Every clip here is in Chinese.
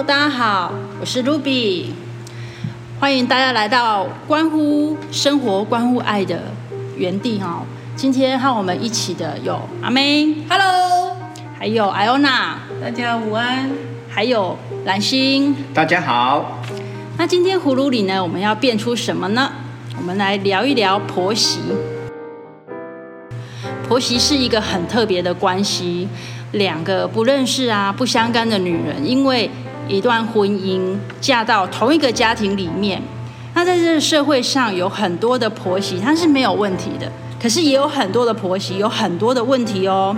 Hello，大家好，我是 Ruby，欢迎大家来到关乎生活、关乎爱的原地哈。今天和我们一起的有阿妹，Hello，还有艾欧娜，大家午安，还有蓝心，大家好。那今天葫芦里呢，我们要变出什么呢？我们来聊一聊婆媳。婆媳是一个很特别的关系。两个不认识啊、不相干的女人，因为一段婚姻嫁到同一个家庭里面，那在这个社会上有很多的婆媳，她是没有问题的。可是也有很多的婆媳有很多的问题哦。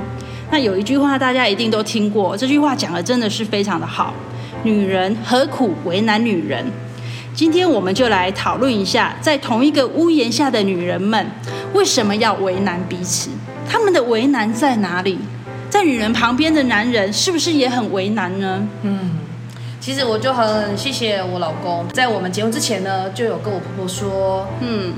那有一句话大家一定都听过，这句话讲的真的是非常的好：女人何苦为难女人？今天我们就来讨论一下，在同一个屋檐下的女人们，为什么要为难彼此？她们的为难在哪里？在女人旁边的男人是不是也很为难呢？嗯，其实我就很谢谢我老公，在我们结婚之前呢，就有跟我婆婆说，嗯，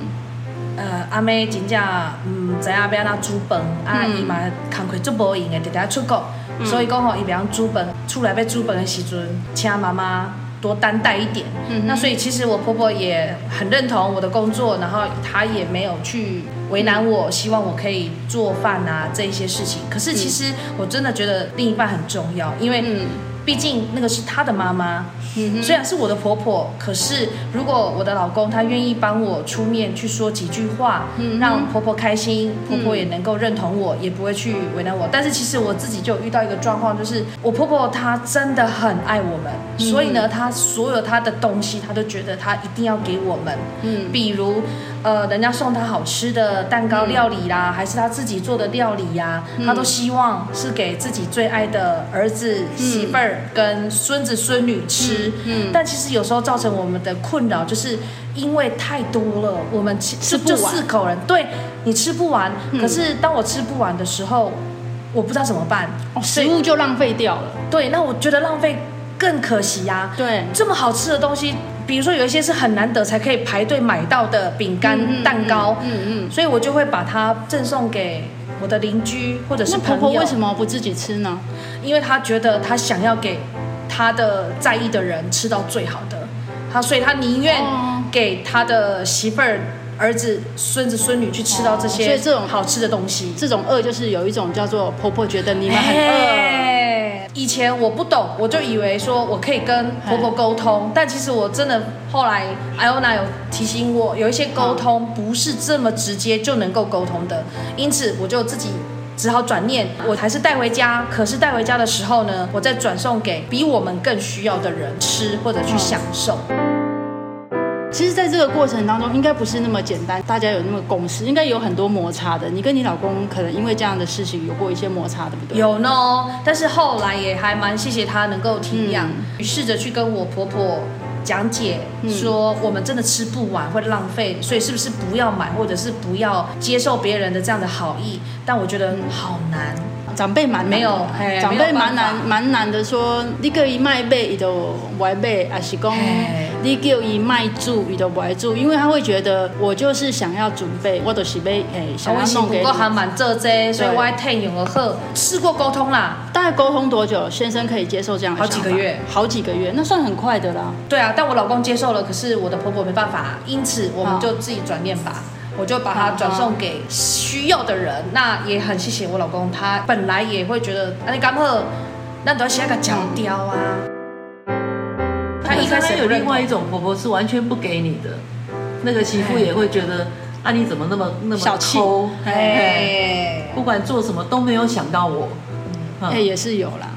呃，阿妹真正嗯，知影要安怎煮饭，啊，伊嘛工课做无闲的，直直出国，嗯、所以讲吼，伊别样煮饭，出来要煮饭的时阵，请妈妈多担待一点。嗯，那所以其实我婆婆也很认同我的工作，然后她也没有去。为难我，希望我可以做饭啊，这一些事情。可是其实我真的觉得另一半很重要，因为毕竟那个是他的妈妈。虽然是我的婆婆，可是如果我的老公他愿意帮我出面去说几句话，让婆婆开心，婆婆也能够认同我，也不会去为难我。但是其实我自己就遇到一个状况，就是我婆婆她真的很爱我们，所以呢，她所有她的东西，她都觉得她一定要给我们。嗯，比如呃，人家送他好吃的蛋糕料理啦，还是他自己做的料理呀，他都希望是给自己最爱的儿子、媳妇儿跟孙子孙女吃。嗯，但其实有时候造成我们的困扰，就是因为太多了，我们吃就四口人，对，你吃不完。嗯、可是当我吃不完的时候，我不知道怎么办，哦、食物就浪费掉了。对，那我觉得浪费更可惜呀、啊。对，这么好吃的东西，比如说有一些是很难得才可以排队买到的饼干、嗯、蛋糕，嗯嗯，嗯，所以我就会把它赠送给我的邻居或者是朋友。婆婆为什么不自己吃呢？因为她觉得她想要给。他的在意的人吃到最好的，他所以他宁愿给他的媳妇儿、儿子、孙子、孙女去吃到这些，所以这种好吃的东西，这种饿就是有一种叫做婆婆觉得你们很饿。以前我不懂，我就以为说我可以跟婆婆沟通，但其实我真的后来艾欧娜有提醒我，有一些沟通不是这么直接就能够沟通的，因此我就自己。只好转念，我还是带回家。可是带回家的时候呢，我再转送给比我们更需要的人吃，或者去享受。其实，在这个过程当中，应该不是那么简单，大家有那么共识，应该有很多摩擦的。你跟你老公可能因为这样的事情有过一些摩擦，对不对？有呢，但是后来也还蛮谢谢他能够体谅，试着去跟我婆婆。讲解说我们真的吃不完会浪费，所以是不是不要买，或者是不要接受别人的这样的好意？但我觉得好难，长辈蛮没有，长辈蛮难蛮难的说，你可以卖贝，伊都不爱买，还是讲。你叫伊卖住，伊都不爱煮，因为他会觉得我就是想要准备，我都是要哎，想要弄给你。我还蛮做这，所以我还听用了好试过沟通啦。大概沟通多久，先生可以接受这样？好几个月，好几个月，那算很快的啦。对啊，但我老公接受了，可是我的婆婆没办法，因此我们就自己转念吧，我就把它转送给需要的人。那也很谢谢我老公，他本来也会觉得，那你刚好，那都要写个脚雕啊。他一开始有另外一种婆婆是完全不给你的，那个媳妇也会觉得啊，你怎么那么那么小气？哎，不管做什么都没有想到我，哎，也是有啦，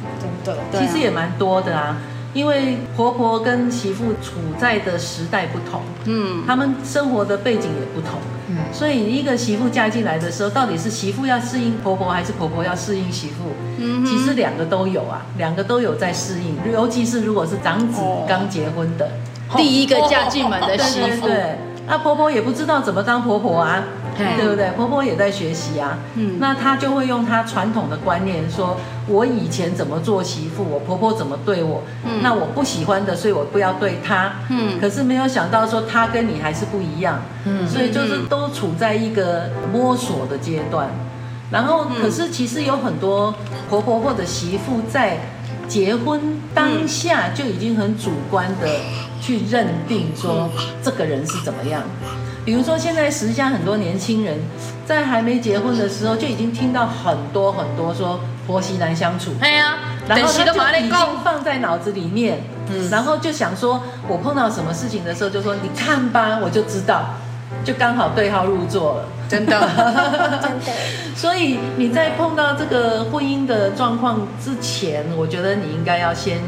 真的，其实也蛮多的啊。因为婆婆跟媳妇处在的时代不同，嗯，他们生活的背景也不同，嗯，所以一个媳妇嫁进来的时候，到底是媳妇要适应婆婆，还是婆婆要适应媳妇？嗯，其实两个都有啊，两个都有在适应，尤其是如果是长子刚结婚的，哦、第一个嫁进门的媳妇，对，对，对，那婆婆也不知道怎么当婆婆啊。对。不对？婆婆也在学习啊，嗯，那她就会用她传统的观念说，我以前怎么做媳妇，我婆婆怎么对我，嗯，那我不喜欢的，所以我不要对她，嗯，可是没有想到说她跟你还是不一样，嗯，所以就是都处在一个摸索的阶段，然后可是其实有很多婆婆或者媳妇在结婚当下就已经很主观的去认定说这个人是怎么样。比如说现在时下很多年轻人在还没结婚的时候就已经听到很多很多说婆媳难相处。对呀，然后他就已经放在脑子里面，嗯，然后就想说我碰到什么事情的时候就说你看吧，我就知道，就刚好对号入座了。真的，真的。所以你在碰到这个婚姻的状况之前，我觉得你应该要先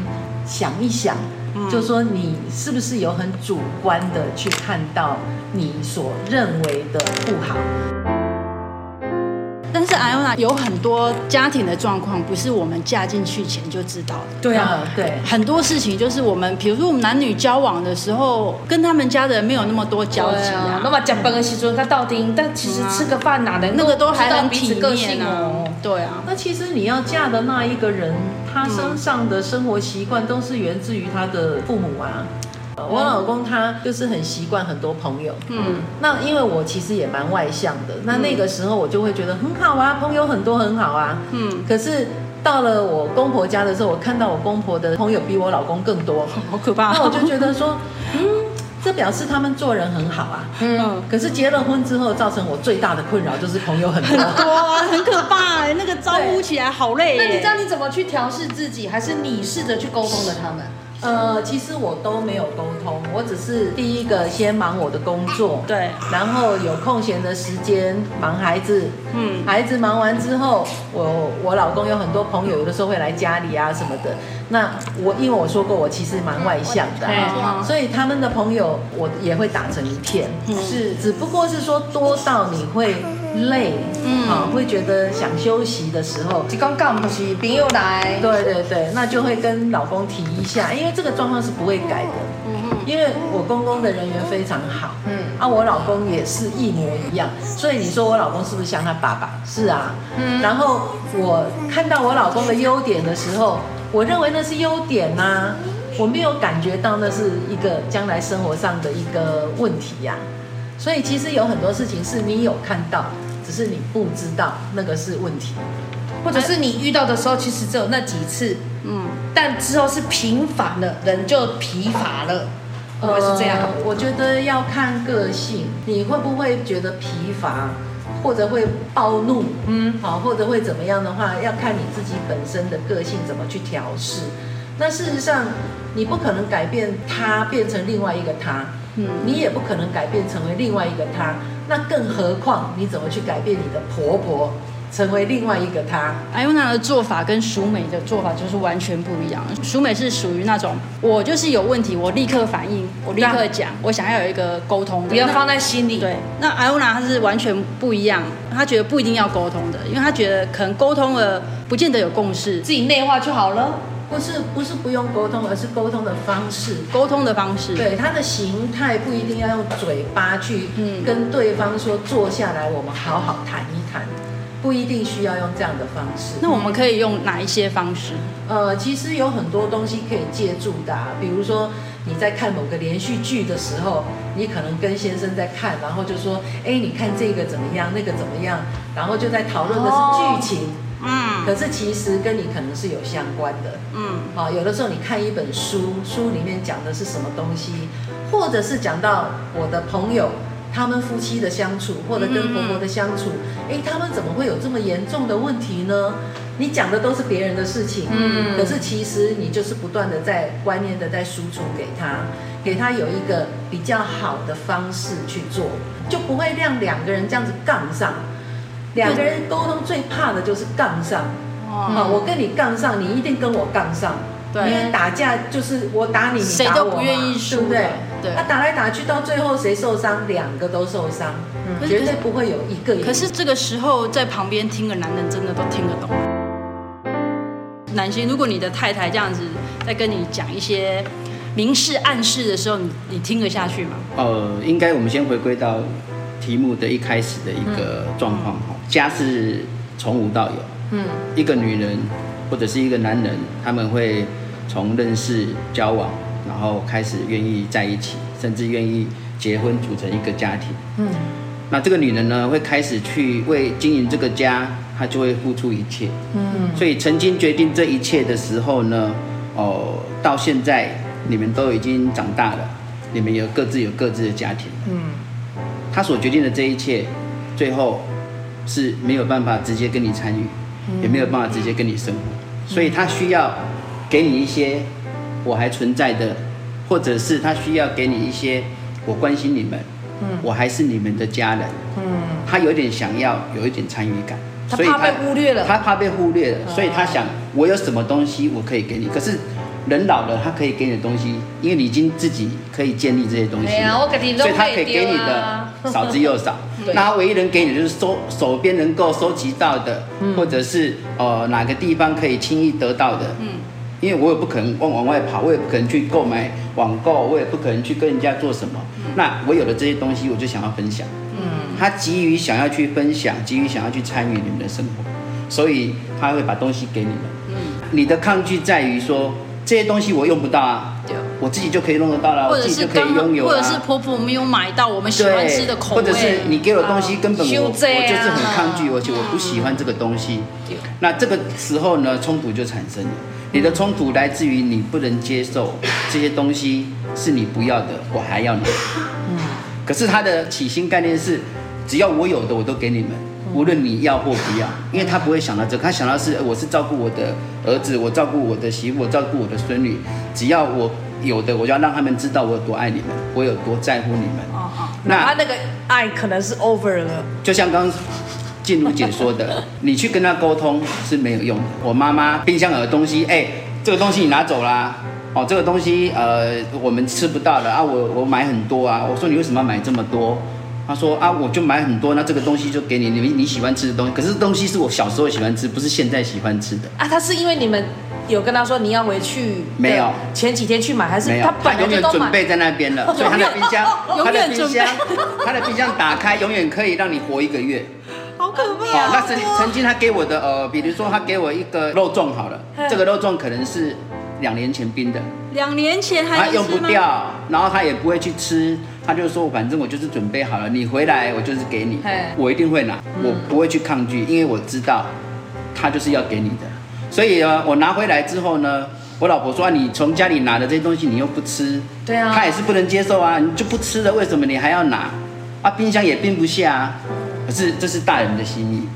想一想，嗯、就说你是不是有很主观的去看到你所认为的不好。但是 Iona 有很多家庭的状况，不是我们嫁进去前就知道的。对啊，对，很多事情就是我们，比如说我们男女交往的时候，跟他们家的人没有那么多交集啊。那么讲本个习俗，他到底，但其实吃个饭哪能那个都还很体面哦。对啊，那其实你要嫁的那一个人，他身上的生活习惯都是源自于他的父母啊。我老公他就是很习惯很多朋友，嗯，那因为我其实也蛮外向的，那那个时候我就会觉得很好啊，朋友很多很好啊，嗯，可是到了我公婆家的时候，我看到我公婆的朋友比我老公更多，好可怕，那我就觉得说，嗯，这表示他们做人很好啊，嗯，可是结了婚之后，造成我最大的困扰就是朋友很多，很多啊，很可怕哎，那个招呼起来好累，那你知道你怎么去调试自己，还是你试着去沟通的他们？呃，其实我都没有沟通，我只是第一个先忙我的工作，对，然后有空闲的时间忙孩子，嗯，孩子忙完之后，我我老公有很多朋友，有的时候会来家里啊什么的。那我因为我说过我其实蛮外向的，嗯，所以他们的朋友我也会打成一片，嗯，是，只不过是说多到你会。累，嗯，啊，会觉得想休息的时候，就刚刚不是朋友来，对对对，那就会跟老公提一下，因为这个状况是不会改的，因为我公公的人缘非常好，嗯，啊，我老公也是一模一样，所以你说我老公是不是像他爸爸？是啊，嗯，然后我看到我老公的优点的时候，我认为那是优点呐，啊，我没有感觉到那是一个将来生活上的一个问题呀，啊。所以其实有很多事情是你有看到，只是你不知道那个是问题，或者是你遇到的时候，其实只有那几次，嗯，但之后是频繁了，人就疲乏了，会不会是这样？呃，我觉得要看个性，你会不会觉得疲乏，或者会暴怒，嗯，好，或者会怎么样的话，要看你自己本身的个性怎么去调试。那事实上，你不可能改变他变成另外一个他。嗯，你也不可能改变成为另外一个他，那更何况你怎么去改变你的婆婆成为另外一个他？Iona 的做法跟淑美的做法就是完全不一样。淑美是属于那种我就是有问题，我立刻反应，我立刻讲，我想要有一个沟通的，不要放在心里。对，那 Iona 她是完全不一样，她觉得不一定要沟通的，因为她觉得可能沟通了不见得有共识，自己内化就好了。不是不是不用沟通，而是沟通的方式。沟通的方式，对，它的形态不一定要用嘴巴去跟对方说，坐下来我们好好谈一谈，不一定需要用这样的方式。那我们可以用哪一些方式？呃，其实有很多东西可以借助的啊，比如说你在看某个连续剧的时候，你可能跟先生在看，然后就说，哎，你看这个怎么样，那个怎么样，然后就在讨论的是剧情。哦嗯，可是其实跟你可能是有相关的，嗯，啊，有的时候你看一本书，书里面讲的是什么东西，或者是讲到我的朋友他们夫妻的相处，或者跟婆婆的相处，哎、嗯，他们怎么会有这么严重的问题呢？你讲的都是别人的事情，嗯，可是其实你就是不断的在观念的在输出给他，给他有一个比较好的方式去做，就不会让两个人这样子杠上。两个人沟通最怕的就是杠上，啊，我跟你杠上，你一定跟我杠上，对，因为打架就是我打你，你打我，谁都不愿意输，对不对？对，那打来打去，到最后谁受伤？两个都受伤，嗯，绝对不会有一个。可是这个时候在旁边听的男人真的都听得懂。男性，如果你的太太这样子在跟你讲一些明示暗示的时候，你你听得下去吗？呃，应该我们先回归到。题目的一开始的一个状况哈，家是从无到有，嗯，一个女人或者是一个男人，他们会从认识、交往，然后开始愿意在一起，甚至愿意结婚组成一个家庭，嗯，那这个女人呢，会开始去为经营这个家，她就会付出一切。嗯，所以曾经决定这一切的时候呢，哦，到现在你们都已经长大了，你们有各自有各自的家庭。嗯，他所决定的这一切，最后是没有办法直接跟你参与，也没有办法直接跟你生活，所以他需要给你一些我还存在的，或者是他需要给你一些我关心你们。嗯，我还是你们的家人。嗯，他有点想要有一点参与感，他怕被忽略了，他怕被忽略了，所以他想我有什么东西我可以给你。可是人老了，他可以给你的东西，因为你已经自己可以建立这些东西，所以他可以给你的 少之又少。那他唯一能给你的就是收手边能够收集到的，或者是呃哪个地方可以轻易得到的。嗯，因为我也不可能往往外跑，我也不可能去购买网购，我也不可能去跟人家做什么。那我有了这些东西，我就想要分享。嗯，他急于想要去分享，急于想要去参与你们的生活，所以他会把东西给你们。嗯，你的抗拒在于说这些东西我用不到啊，我自己就可以弄得到了，我自己就可以拥有啊。或者是婆婆没有买到我们喜欢吃的口味，或者是你给我东西根本我我就是很抗拒，而且我不喜欢这个东西。那这个时候呢，冲突就产生了。你的冲突来自于你不能接受这些东西是你不要的，我还要你。嗯。可是他的起心概念是，只要我有的我都给你们，无论你要或不要，因为他不会想到这个，他想到是我是照顾我的儿子，我照顾我的媳妇，我照顾我的孙女，只要我有的，我就要让他们知道我有多爱你们，我有多在乎你们。哦哦。那他那个爱可能是 over 了。就像刚。静茹姐说的，你去跟他沟通是没有用的。我妈妈冰箱有的东西，哎，这个东西你拿走啦，哦，这个东西呃我们吃不到了啊，我我买很多啊。我说你为什么要买这么多？她说啊，我就买很多，那这个东西就给你，你你喜欢吃的东西。可是东西是我小时候喜欢吃，不是现在喜欢吃的啊。他是因为你们有跟他说你要回去，没有？前几天去买还是没有？他永远准备在那边了，所以他的冰箱，他的冰箱，他的冰箱打开永远可以让你活一个月。好可怕！哦，那曾曾经他给我的呃，比如说他给我一个肉粽好了，这个肉粽可能是两年前冰的，两年前还他用不掉，然后他也不会去吃，他就说反正我就是准备好了，你回来我就是给你，我一定会拿，我不会去抗拒，因为我知道他就是要给你的，所以呢，我拿回来之后呢，我老婆说你从家里拿的这些东西你又不吃，对啊，他也是不能接受啊，你就不吃了，为什么你还要拿？啊，冰箱也冰不下啊。可是这是大人的心意，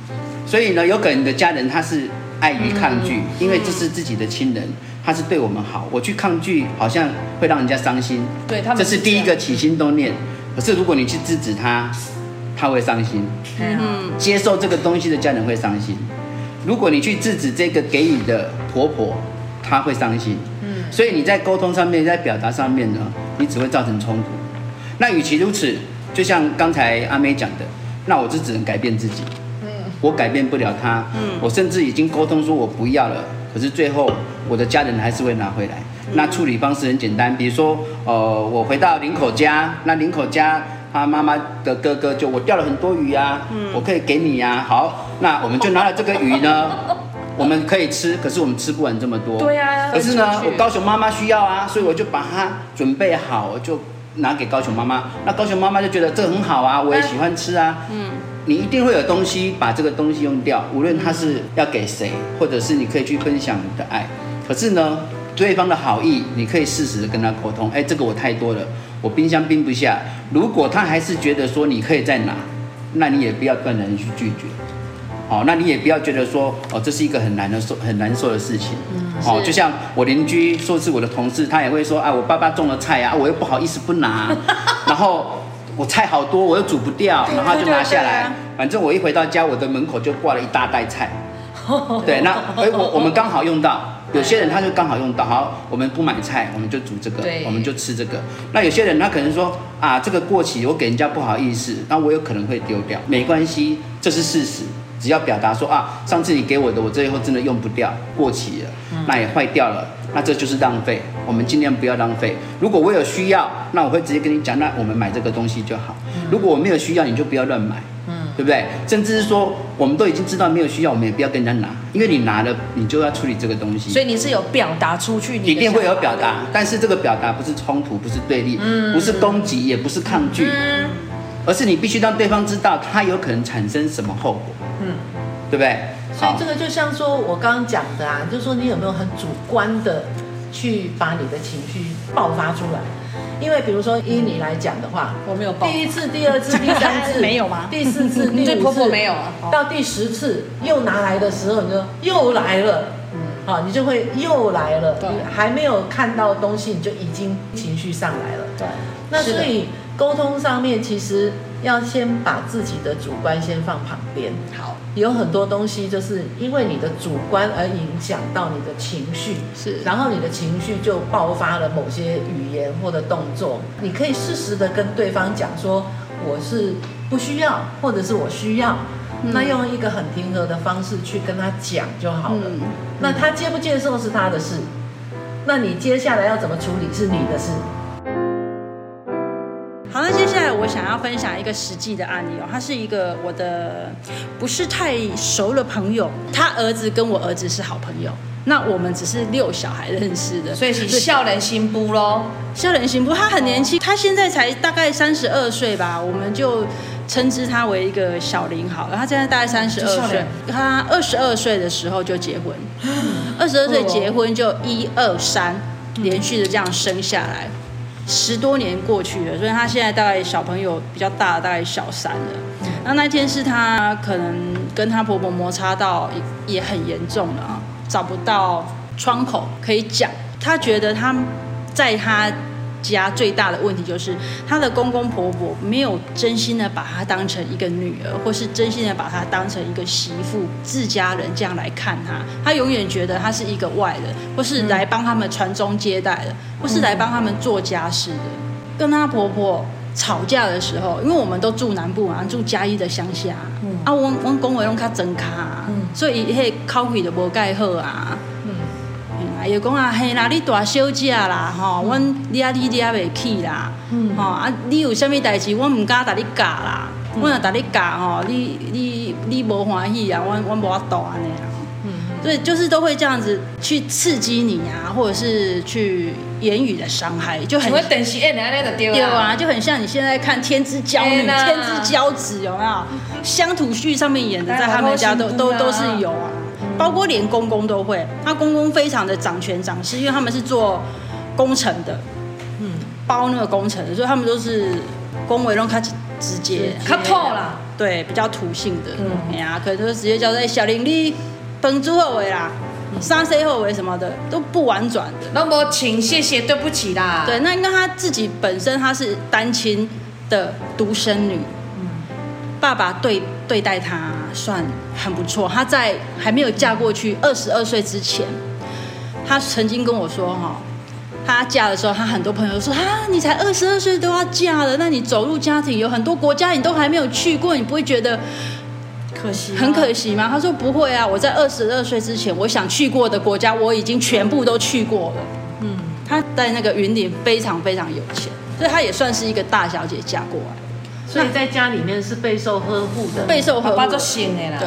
所以呢，有可能你的家人他是碍于抗拒，因为这是自己的亲人，他是对我们好，我去抗拒好像会让人家伤心。对，他们这是第一个起心动念。可是如果你去制止他，他会伤心。嗯，接受这个东西的家人会伤心。如果你去制止这个给予的婆婆，她会伤心。嗯，所以你在沟通上面，在表达上面呢，你只会造成冲突。那与其如此，就像刚才阿妹讲的。那我就只能改变自己，嗯，我改变不了他，嗯，我甚至已经沟通说我不要了，可是最后我的家人还是会拿回来。嗯、那处理方式很简单，比如说，呃，我回到林口家，那林口家他妈妈的哥哥就我钓了很多鱼啊，嗯，我可以给你呀、啊。好，那我们就拿了这个鱼呢，我们可以吃，可是我们吃不完这么多，对呀、啊。可是呢，我高雄妈妈需要啊，所以我就把它准备好，我就。拿给高雄妈妈，那高雄妈妈就觉得这很好啊，我也喜欢吃啊。嗯，你一定会有东西把这个东西用掉，无论他是要给谁，或者是你可以去分享你的爱。可是呢，对方的好意，你可以适时的跟他沟通。哎，这个我太多了，我冰箱冰不下。如果他还是觉得说你可以再拿，那你也不要断然去拒绝。好，那你也不要觉得说哦，这是一个很难的受很难受的事情。嗯，好，就像我邻居说是我的同事，他也会说啊，我爸爸种了菜啊，我又不好意思不拿，然后我菜好多，我又煮不掉，然后就拿下来。反正我一回到家，我的门口就挂了一大袋菜。对，那哎，我我们刚好用到，有些人他就刚好用到，好，我们不买菜，我们就煮这个，我们就吃这个。那有些人他可能说啊，这个过期，我给人家不好意思，那我有可能会丢掉，没关系，这是事实。只要表达说啊，上次你给我的，我这以后真的用不掉，过期了，那也坏掉了，那这就是浪费。我们尽量不要浪费。如果我有需要，那我会直接跟你讲，那我们买这个东西就好。如果我没有需要，你就不要乱买，嗯，对不对？甚至是说，我们都已经知道没有需要，我们也不要跟人家拿，因为你拿了，你就要处理这个东西。所以你是有表达出去，你一定会有表达，但是这个表达不是冲突，不是对立，嗯不是攻击，也不是抗拒，而是你必须让对方知道他有可能产生什么后果。嗯，对不对？所以这个就像说我刚刚讲的啊，就是说你有没有很主观的去把你的情绪爆发出来？因为比如说依你来讲的话，我没有爆。第一次、第二次、第三次没有吗？第四次、第五次没有啊。到第十次又拿来的时候，你就又来了。嗯，好，你就会又来了。对，还没有看到东西，你就已经情绪上来了。对，那所以沟通上面其实要先把自己的主观先放旁边。好。有很多东西就是因为你的主观而影响到你的情绪，是，然后你的情绪就爆发了某些语言或者动作。你可以适时的跟对方讲说，我是不需要，或者是我需要，嗯、那用一个很平和的方式去跟他讲就好了。嗯、那他接不接受是他的事，那你接下来要怎么处理是你的事。好，那接下来我想要分享一个实际的案例哦，他是一个我的不是太熟的朋友，他儿子跟我儿子是好朋友，那我们只是六小孩认识的，所以是少年新妇咯。少年新妇，他很年轻，他现在才大概三十二岁吧，我们就称之他为一个小林好了。他现在大概三十二岁，他二十二岁的时候就结婚，二十二岁结婚就一二三连续的这样生下来。十多年过去了，所以他现在大概小朋友比较大，大概小三了。那那天是他可能跟他婆婆摩擦到也很严重了啊，找不到窗口可以讲。他觉得他在他家最大的问题就是他的公公婆婆没有真心的把她当成一个女儿，或是真心的把她当成一个媳妇、自家人这样来看她。他永远觉得她是一个外人，或是来帮他们传宗接代的，或是来帮他们做家事的。跟他婆婆吵架的时候，因为我们都住南部嘛，住嘉义的乡下，嗯、啊，我我公维拢较真卡，嗯、所以迄口气都无盖好啊。又讲啊，嘿啦，你大小姐啦，吼，阮你啊，你你啊袂起啦，吼啊，你有啥物代志，我毋敢甲你教啦，我若甲你教吼，你你你无欢喜啊，我我无法度安尼啊，嗯，所以就是都会这样子去刺激你啊，或者是去言语的伤害，就很。会等时演那个对啊，就很像你现在看《天之骄女》《天之骄子》，有没有？乡土剧上面演的，在他们家都都都是有啊。包括连公公都会，他公公非常的掌权掌势，因为他们是做工程的，嗯，包那个工程的，所以他们都是公维让他直接，他透啦，对，比较土性的，嗯，哎呀，可能就直接交代小林你本猪后尾啦，三 C 后尾什么的都不婉转的，那么请谢谢对不起啦，对，那应该他自己本身他是单亲的独生女，嗯，爸爸对对待他。算很不错。她在还没有嫁过去二十二岁之前，她曾经跟我说：“哈，她嫁的时候，她很多朋友说：‘啊，你才二十二岁都要嫁了，那你走入家庭，有很多国家你都还没有去过，你不会觉得可惜？很可惜吗？’她说：‘不会啊，我在二十二岁之前，我想去过的国家，我已经全部都去过了。’嗯，她在那个云顶非常非常有钱，所以她也算是一个大小姐嫁过来。”所以在家里面是备受呵护的，备受呵护。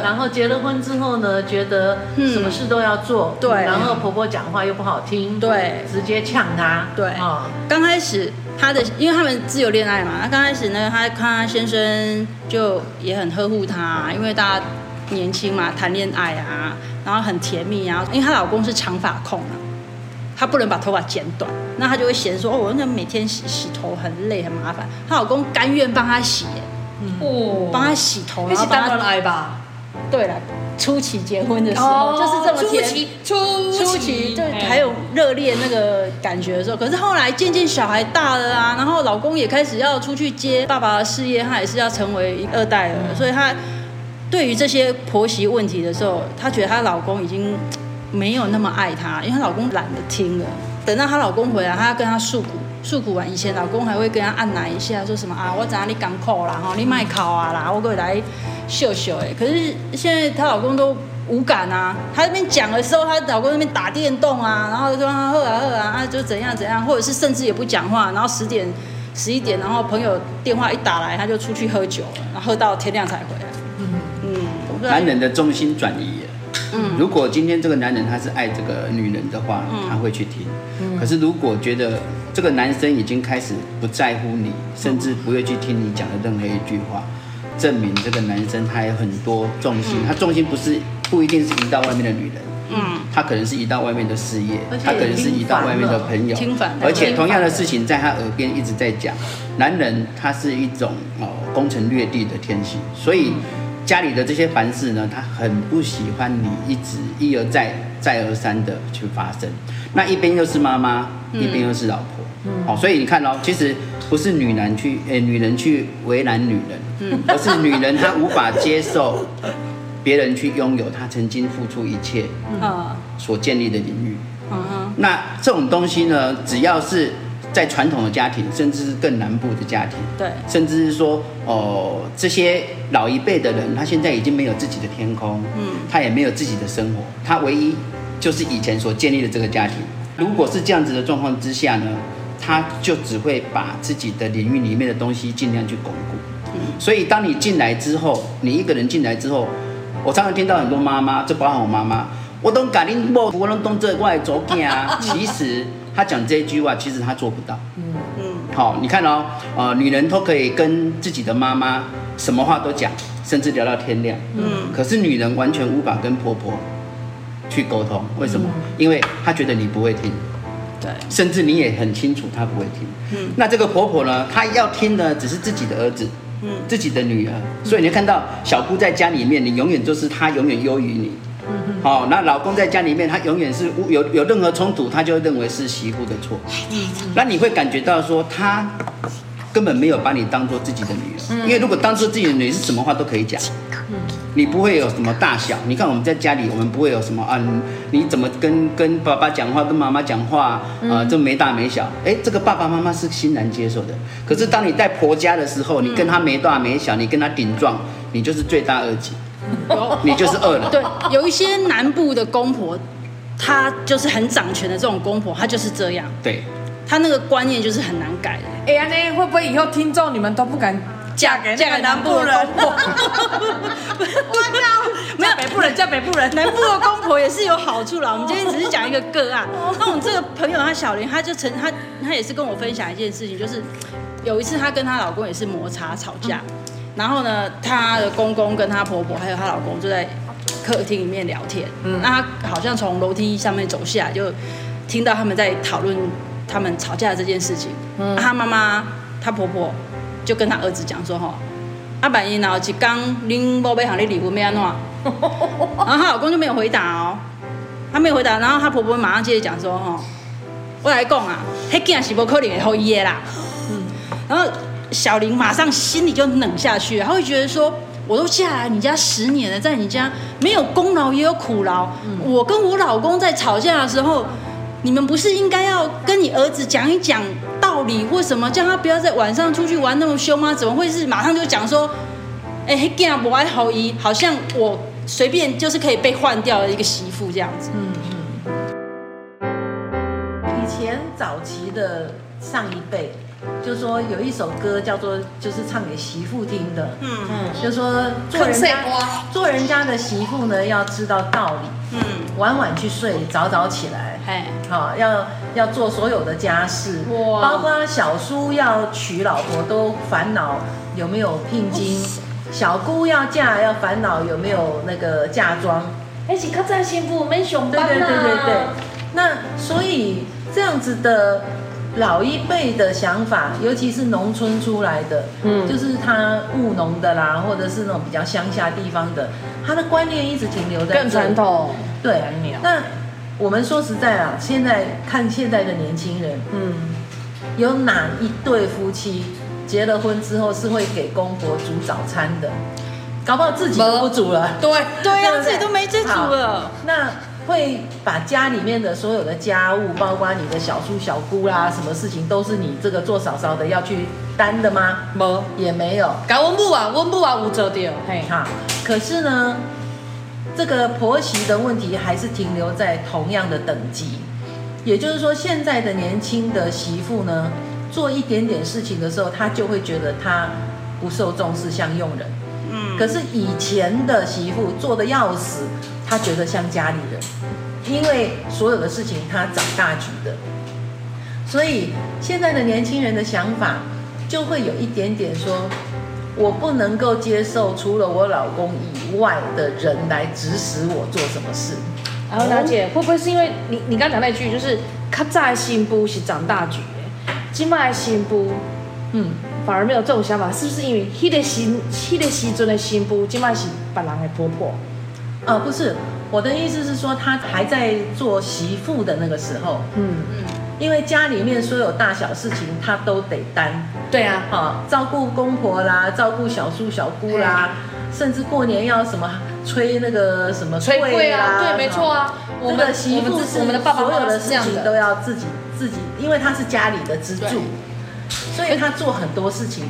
然后结了婚之后呢，觉得什么事都要做，对。然后婆婆讲话又不好听，对，直接呛她，对。啊，刚开始她的，因为他们自由恋爱嘛，那刚开始呢，她看她先生就也很呵护她，因为大家年轻嘛，谈恋爱啊，然后很甜蜜啊，因为她老公是长发控啊。她不能把头发剪短，那她就会嫌说：“哦，我那每天洗洗头很累很麻烦。”她老公甘愿帮她洗，哦，帮她洗头，然后帮她来吧。对了，初期结婚的时候就是这么甜，初期初期就还有热烈那个感觉的时候。可是后来渐渐小孩大了啊，然后老公也开始要出去接爸爸的事业，他也是要成为二代了，所以她对于这些婆媳问题的时候，她觉得她老公已经。没有那么爱她，因为她老公懒得听了。等到她老公回来，她要跟她诉苦，诉苦完，以前老公还会跟她按奶一下，说什么啊，我知道你港口啦，哈，你卖考啊啦，我过来秀秀哎。可是现在她老公都无感啊，她那边讲的时候，她老公那边打电动啊，然后就说啊喝啊喝啊，啊就怎样怎样，或者是甚至也不讲话，然后十点十一点，然后朋友电话一打来，他就出去喝酒了，然后喝到天亮才回来。嗯嗯，男人的重心转移。嗯，如果今天这个男人他是爱这个女人的话，他会去听。可是如果觉得这个男生已经开始不在乎你，甚至不会去听你讲的任何一句话，证明这个男生他有很多重心，他重心不是不一定是移到外面的女人，嗯，他可能是移到外面的事业，他可能是移到外面的朋友，而且同样的事情在他耳边一直在讲。男人他是一种哦攻城略地的天性，所以家里的这些凡事呢，他很不喜欢你一直一而再再而三的去发生。那一边又是妈妈，一边又是老婆，嗯，好，所以你看哦，其实不是女人去诶、欸，女人去为难女人，嗯，而是女人她无法接受别人去拥有她曾经付出一切啊所建立的领域，嗯，那这种东西呢，只要是。在传统的家庭，甚至是更南部的家庭，对，甚至是说，哦，这些老一辈的人，他现在已经没有自己的天空，嗯，他也没有自己的生活，他唯一就是以前所建立的这个家庭。如果是这样子的状况之下呢，他就只会把自己的领域里面的东西尽量去巩固。嗯，所以当你进来之后，你一个人进来之后，我常常听到很多妈妈，这包含我妈妈，我都赶紧不，我都动这我来走啊，其实。他讲这一句话，其实他做不到。嗯嗯，好，你看哦，呃，女人都可以跟自己的妈妈什么话都讲，甚至聊到天亮。嗯，可是女人完全无法跟婆婆去沟通，为什么？嗯、因为她觉得你不会听。对，甚至你也很清楚她不会听。嗯，那这个婆婆呢，她要听的只是自己的儿子，嗯，自己的女儿。所以你看到小姑在家里面，你永远就是她永远优于你。好、哦，那老公在家里面，他永远是有有任何冲突，他就认为是媳妇的错。那你会感觉到说，他根本没有把你当做自己的女儿。因为如果当做自己的女儿，是什么话都可以讲。你不会有什么大小。你看我们在家里，我们不会有什么啊，你怎么跟跟爸爸讲话，跟妈妈讲话啊，呃、这没大没小。哎，这个爸爸妈妈是欣然接受的。可是当你在婆家的时候，你跟他没大没小，你跟他顶撞，你就是罪大恶极。有 你就是饿了。对，有一些南部的公婆，她就是很掌权的这种公婆，她就是这样。对，她那个观念就是很难改的。哎呀，那会不会以后听众你们都不敢嫁给嫁给南部人？我靠，没有北部人嫁北部人，南部的公婆也是有好处啦。我们今天 只是讲一个个案。那我们这个朋友她小林，她就曾她她也是跟我分享一件事情，就是有一次她跟她老公也是摩擦吵架。嗯然后呢，她的公公跟她婆婆还有她老公就在客厅里面聊天。嗯，那她好像从楼梯上面走下来，就听到他们在讨论他们吵架的这件事情。嗯，她妈妈、她婆婆就跟她儿子讲说：“哈，阿板姨呢，是刚拎宝贝行李礼物没安弄。”然后她老公就没有回答哦，他没有回答。然后她婆婆马上接着讲说：“哈，我来讲啊，那件是不可能会后裔的啦。”嗯，然后。小林马上心里就冷下去，他会觉得说：“我都嫁来你家十年了，在你家没有功劳也有苦劳。嗯、我跟我老公在吵架的时候，你们不是应该要跟你儿子讲一讲道理，或什么叫他不要在晚上出去玩那么凶吗？怎么会是马上就讲说，哎、欸，这样不爱好姨，好像我随便就是可以被换掉的一个媳妇这样子。嗯”嗯，以前早期的上一辈。就是说有一首歌叫做，就是唱给媳妇听的，嗯。嗯，就是说做人家做人家的媳妇呢，要知道道理，嗯，晚晚去睡，早早起来，哎，好，要要做所有的家事，哇，包括小叔要娶老婆都烦恼有没有聘金，小姑要嫁要烦恼有没有那个嫁妆，哎，是客栈媳妇没熊班啊，对对对对对，那所以这样子的。老一辈的想法，尤其是农村出来的，嗯，就是他务农的啦，或者是那种比较乡下地方的，他的观念一直停留在更传统。对，那我们说实在啊，现在看现在的年轻人，嗯，有哪一对夫妻结了婚之后是会给公婆煮早餐的？搞不好自己都不煮了。对对呀，自己都没在煮了。那。会把家里面的所有的家务，包括你的小叔、小姑啦，什么事情都是你这个做嫂嫂的要去担的吗？没，也没有。搞温布啊，温布啊，无做掉。嘿哈，可是呢，这个婆媳的问题还是停留在同样的等级。也就是说，现在的年轻的媳妇呢，做一点点事情的时候，她就会觉得她不受重视，像佣人。嗯。可是以前的媳妇做的要死。他觉得像家里人，因为所有的事情他掌大局的，所以现在的年轻人的想法就会有一点点说，我不能够接受除了我老公以外的人来指使我做什么事。然后娜姐，会不会是因为你你刚讲那句就是较早的新妇是长大局，今麦的新妇，嗯，反而没有这种想法，是不是因为迄个时迄个时阵的新不，今麦是别人的婆婆？呃，不是，我的意思是说，他还在做媳妇的那个时候，嗯嗯，因为家里面所有大小事情他都得担，对啊，好，照顾公婆啦，照顾小叔小姑啦，甚至过年要什么。吹那个什么吹柜啊？对，没错啊。我们的媳妇是我们的爸爸所有的事情都要自己自己，因为她是家里的支柱，所以他做很多事情。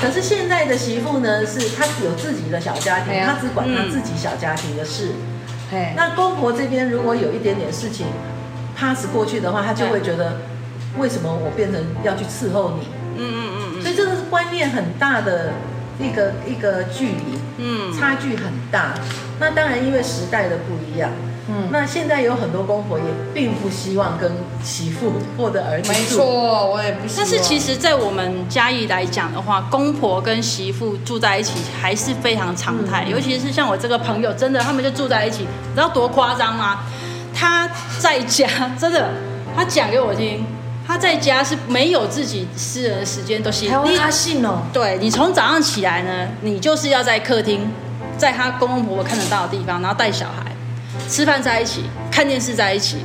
可是现在的媳妇呢，是她有自己的小家庭，她只管她自己小家庭的事。那公婆这边如果有一点点事情 pass 过去的话，她就会觉得为什么我变成要去伺候你？嗯嗯嗯。所以这个是观念很大的。一个一个距离，嗯，差距很大。那当然，因为时代的不一样，嗯，那现在有很多公婆也并不希望跟媳妇或者儿子住。没错，我也不希望。但是其实，在我们嘉义来讲的话，公婆跟媳妇住在一起还是非常常态。嗯、尤其是像我这个朋友，真的他们就住在一起，你知道多夸张吗？他在家真的，他讲给我听。他在家是没有自己私人的时间，都是你他信哦。对，你从早上起来呢，你就是要在客厅，在他公公婆婆看得到的地方，然后带小孩，吃饭在一起，看电视在一起，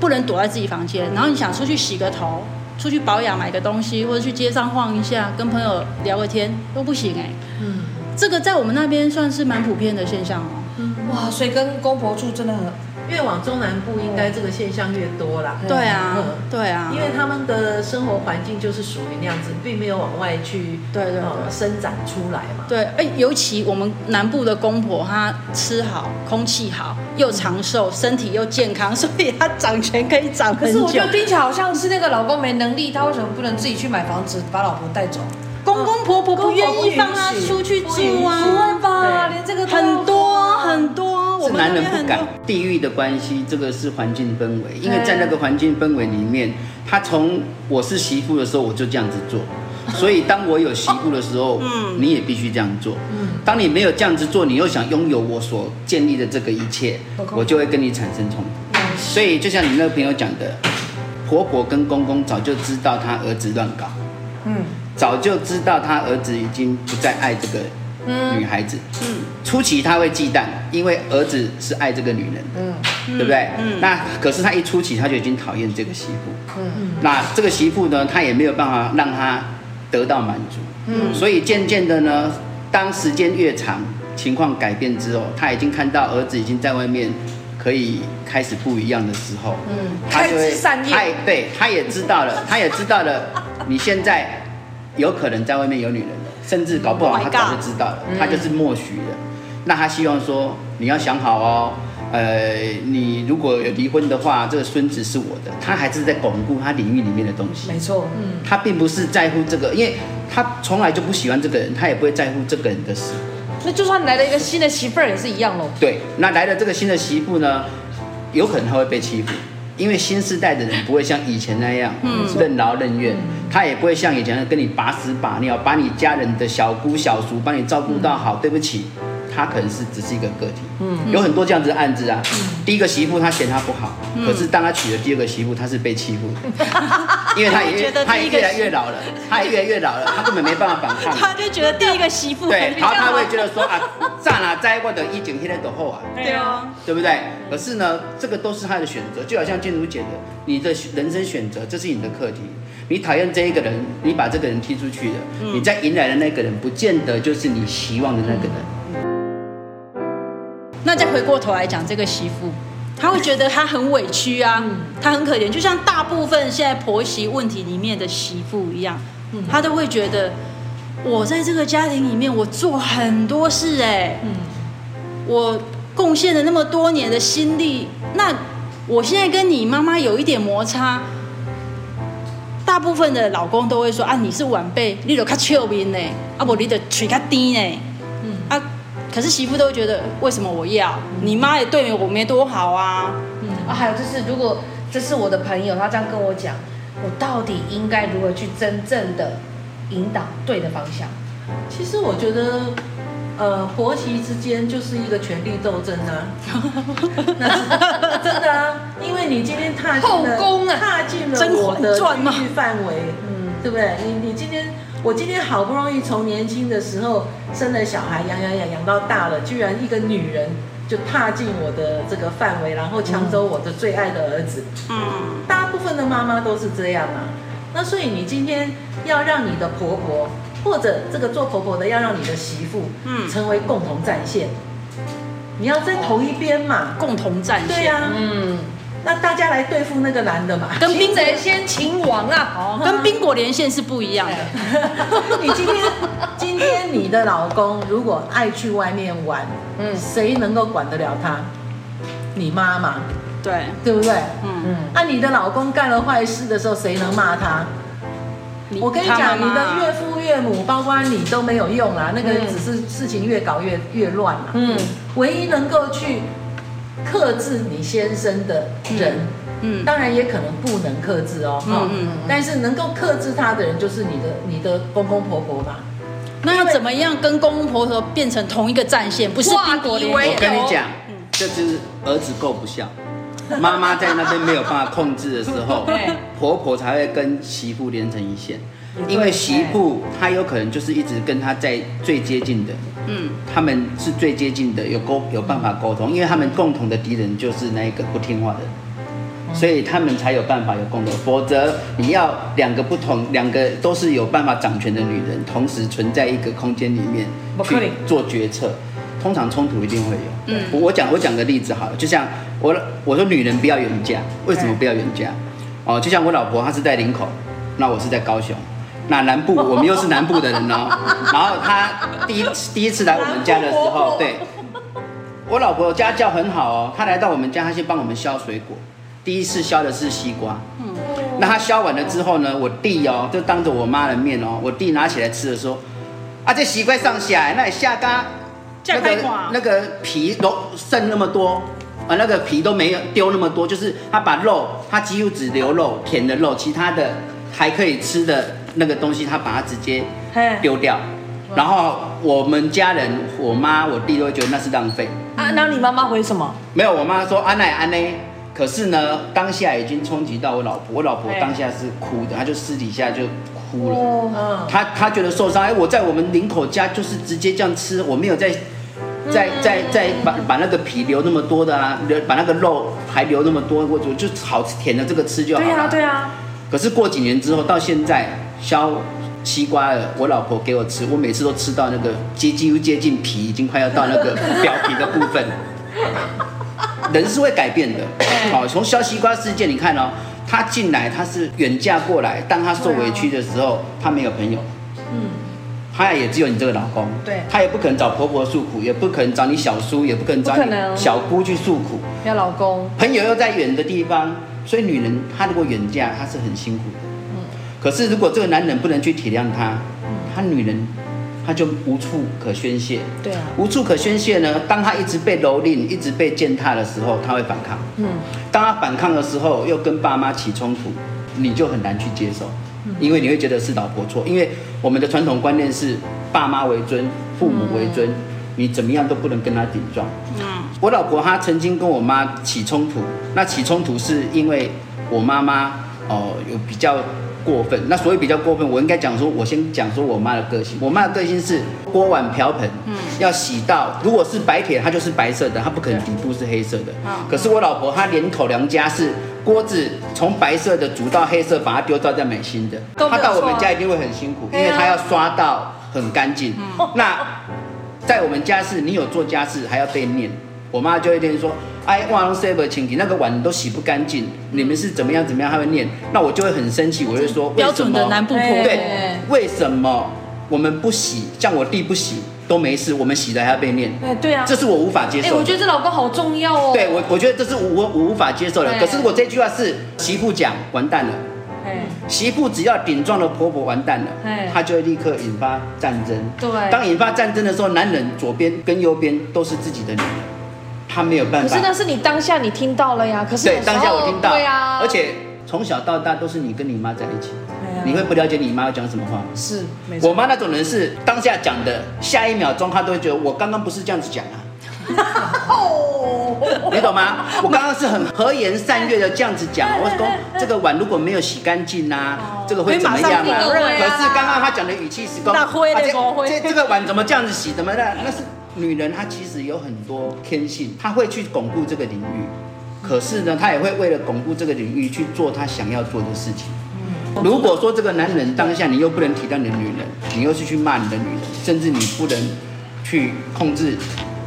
不能躲在自己房间。然后你想出去洗个头，出去保养买个东西，或者去街上晃一下，跟朋友聊个天都不行哎。嗯，这个在我们那边算是蛮普遍的现象哦。嗯，哇，所以跟公婆住真的很。越往中南部，应该这个现象越多啦。对啊，对啊，因为他们的生活环境就是属于那样子，并没有往外去对对伸展出来嘛。对，哎，尤其我们南部的公婆，她吃好，空气好，又长寿，身体又健康，所以她掌权可以掌很久。可是我觉得听起来好像是那个老公没能力，他为什么不能自己去买房子，把老婆带走？公公婆婆不愿意放他出去住啊，不会吧？连这个很多很多。我是男人不敢，地域的关系，这个是环境氛围。因为在那个环境氛围里面，他从我是媳妇的时候，我就这样子做。所以当我有媳妇的时候，嗯，你也必须这样做。嗯，当你没有这样子做，你又想拥有我所建立的这个一切，我就会跟你产生冲突。所以就像你那个朋友讲的，婆婆跟公公早就知道他儿子乱搞，嗯，早就知道他儿子已经不再爱这个。女孩子，嗯，初期他会忌惮，因为儿子是爱这个女人，嗯，对不对？嗯，那可是他一初期他就已经讨厌这个媳妇，嗯，那这个媳妇呢，他也没有办法让他得到满足，嗯，所以渐渐的呢，当时间越长，情况改变之后，他已经看到儿子已经在外面可以开始不一样的时候，嗯，他就会，他也对，他也知道了，他也知道了，你现在有可能在外面有女人。甚至搞不好他早就知道了，他就是默许的。那他希望说，你要想好哦，呃，你如果有离婚的话，这个孙子是我的。他还是在巩固他领域里面的东西。没错，嗯，他并不是在乎这个，因为他从来就不喜欢这个人，他也不会在乎这个人的事。那就算来了一个新的媳妇儿也是一样喽。对，那来了这个新的媳妇呢，有可能他会被欺负。因为新时代的人不会像以前那样任劳任怨，他也不会像以前跟你把屎把尿，把你家人的小姑小叔帮你照顾到好。对不起。他可能是只是一个个体，嗯，有很多这样子的案子啊。第一个媳妇他嫌他不好，可是当他娶了第二个媳妇，他是被欺负的，因为他也他也越来越老了，他也越来越老了，他根本没办法反抗。他就觉得第一个媳妇对，然后他会觉得说啊，咋哪栽过的一景天天都厚啊，对啊，对不对？可是呢，这个都是他的选择，就好像静茹姐的，你的人生选择，这是你的课题。你讨厌这一个人，你把这个人踢出去了，你再迎来的那个人，不见得就是你希望的那个人。那再回过头来讲，这个媳妇，她会觉得他很委屈啊，他很可怜，就像大部分现在婆媳问题里面的媳妇一样，他都会觉得，我在这个家庭里面，我做很多事哎，我贡献了那么多年的心力，那我现在跟你妈妈有一点摩擦，大部分的老公都会说啊，你是晚辈，你都较笑面呢，啊不，你的嘴较低呢，啊。可是媳妇都会觉得，为什么我要？你妈也对我没多好啊。嗯啊，还有就是，如果这是我的朋友，他这样跟我讲，我到底应该如何去真正的引导对的方向？其实我觉得，呃，婆媳之间就是一个权力斗争啊，那是真的啊，因为你今天踏进了后宫啊，踏进了我的区域范围，嗯，对不对？你你今天，我今天好不容易从年轻的时候生了小孩，养养养养到大了，居然一个女人就踏进我的这个范围，然后抢走我的最爱的儿子，嗯，大部分的妈妈都是这样啊。那所以你今天要让你的婆婆，或者这个做婆婆的要让你的媳妇，嗯，成为共同战线，你要在同一边嘛，共同战线，对呀，嗯，那大家来对付那个男的嘛，跟兵贼先擒王啊，跟冰果连线是不一样的。你今天今天你的老公如果爱去外面玩，嗯，谁能够管得了他？你妈妈。对，对不对？嗯嗯。那你的老公干了坏事的时候，谁能骂他？我跟你讲，你的岳父岳母，包括你都没有用啦。那个只是事情越搞越越乱了。嗯。唯一能够去克制你先生的人，嗯，当然也可能不能克制哦。嗯嗯。但是能够克制他的人，就是你的你的公公婆婆吧。那要怎么样跟公公婆婆变成同一个战线？不是宾果连线。我跟你讲，这就是儿子够不孝。妈妈在那边没有办法控制的时候，婆婆才会跟媳妇连成一线，因为媳妇她有可能就是一直跟她在最接近的，嗯，他们是最接近的，有沟有办法沟通，因为他们共同的敌人就是那一个不听话的，所以他们才有办法有共同，否则你要两个不同，两个都是有办法掌权的女人，同时存在一个空间里面去做决策。通常冲突一定会有。嗯，我讲我讲个例子好了，就像我我说女人不要远嫁，为什么不要远嫁？哦，就像我老婆她是在林口，那我是在高雄，那南部 我们又是南部的人哦。然后他第一第一次来我们家的时候，对，我老婆家教很好哦，她来到我们家，她先帮我们削水果，第一次削的是西瓜。嗯，那她削完了之后呢，我弟哦，就当着我妈的面哦，我弟拿起来吃的时候，啊，这西瓜上下，那也下嘎。那个那个皮都剩那么多，啊，那个皮都没有丢那么多，就是他把肉，他几乎只留肉，甜的肉，其他的还可以吃的那个东西，他把它直接丢掉。然后我们家人，我妈、我弟都会觉得那是浪费。啊，那你妈妈回什么？没有，我妈说安奈安奈。可是呢，当下已经冲击到我老婆，我老婆当下是哭的，她就私底下就。哭了，她她觉得受伤。哎，我在我们林口家就是直接这样吃，我没有在在在在把把那个皮留那么多的啊，留把那个肉还留那么多，我就就好甜的这个吃就好了。对啊，对啊。可是过几年之后，到现在削西瓜了，我老婆给我吃，我每次都吃到那个接近又接近皮，已经快要到那个 表皮的部分。人是会改变的。好，从削西瓜事件你看哦。她进来，她是远嫁过来。当她受委屈的时候，她没有朋友。嗯，她也只有你这个老公。对，她也不可能找婆婆诉苦，也不可能找你小叔，也不可能找你小姑去诉苦。要老公，朋友又在远的地方，所以女人她如果远嫁，她是很辛苦的。嗯，可是如果这个男人不能去体谅她，她女人。他就无处可宣泄，对啊，无处可宣泄呢。当他一直被蹂躏、一直被践踏的时候，他会反抗。嗯，当他反抗的时候，又跟爸妈起冲突，你就很难去接受，因为你会觉得是老婆错。因为我们的传统观念是爸妈为尊，父母为尊，你怎么样都不能跟他顶撞。嗯，我老婆她曾经跟我妈起冲突，那起冲突是因为我妈妈哦有比较。过分，那所以比较过分，我应该讲说，我先讲说我妈的个性。我妈的个性是锅碗瓢盆，嗯，要洗到，如果是白铁，它就是白色的，它不可能底部是黑色的。可是我老婆她连口娘家是锅子从白色的煮到黑色，把它丢掉再买新的。她到我们家一定会很辛苦，因为她要刷到很干净。那在我们家是，你有做家事还要被念。我妈就会天天说，哎，忘了 save 清洁，那个碗都洗不干净，你们是怎么样怎么样？她会念，那我就会很生气，我就说，标准的南部婆婆，对，为什么我们不洗，像我弟不洗都没事，我们洗了还要被念？哎，对啊，这是我无法接受。哎，我觉得这老公好重要哦。对我，我觉得这是我我无法接受的。可是如果这句话是媳妇讲，完蛋了。媳妇只要顶撞了婆婆，完蛋了，她就会立刻引发战争。对，当引发战争的时候，男人左边跟右边都是自己的女人。他没有办法。可是那是你当下你听到了呀，可是对当下我听到，对呀，而且从小到大都是你跟你妈在一起，哎呀你会不了解你妈要讲什么话吗？是没错。我妈那种人是当下讲的，下一秒钟她都会觉得我刚刚不是这样子讲啊。你懂吗？我刚刚是很 和颜善悦的这样子讲，我说这个碗如果没有洗干净呐，这个会怎么样啊？可是刚刚他讲的语气是说，那灰的不会这这个碗怎么这样子洗？怎么的？那是女人，她其实有很多天性，她会去巩固这个领域。可是呢，她也会为了巩固这个领域去做她想要做的事情。如果说这个男人当下你又不能体谅你的女人，你又是去骂你的女人，甚至你不能去控制。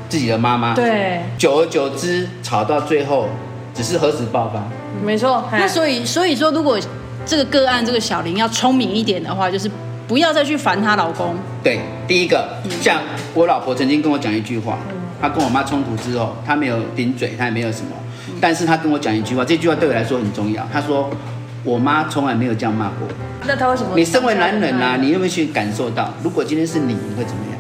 自己的妈妈，对，久而久之吵到最后，只是何时爆发？没错。那所以，所以说，如果这个个案，这个小林要聪明一点的话，就是不要再去烦她老公。对，第一个，像我老婆曾经跟我讲一句话，她跟我妈冲突之后，她没有顶嘴，她也没有什么，但是她跟我讲一句话，这句话对我来说很重要。她说，我妈从来没有这样骂过。那她为什么？你身为男人啊，你有没有去感受到，如果今天是你，你会怎么样？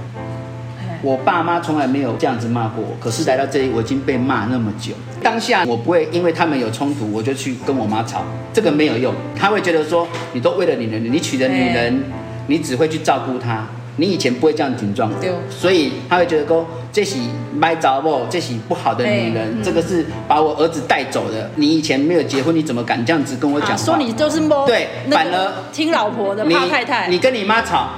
我爸妈从来没有这样子骂过我，可是来到这里，我已经被骂那么久。当下我不会因为他们有冲突，我就去跟我妈吵，这个没有用。他会觉得说，你都为了女人，你娶的女人，你只会去照顾他，你以前不会这样顶撞。对。所以他会觉得说，这是卖糟不，这是不好的女人，这个是把我儿子带走的。你以前没有结婚，你怎么敢这样子跟我讲话？说你就是摸。对，反而听老婆的，怕太太。你跟你妈吵。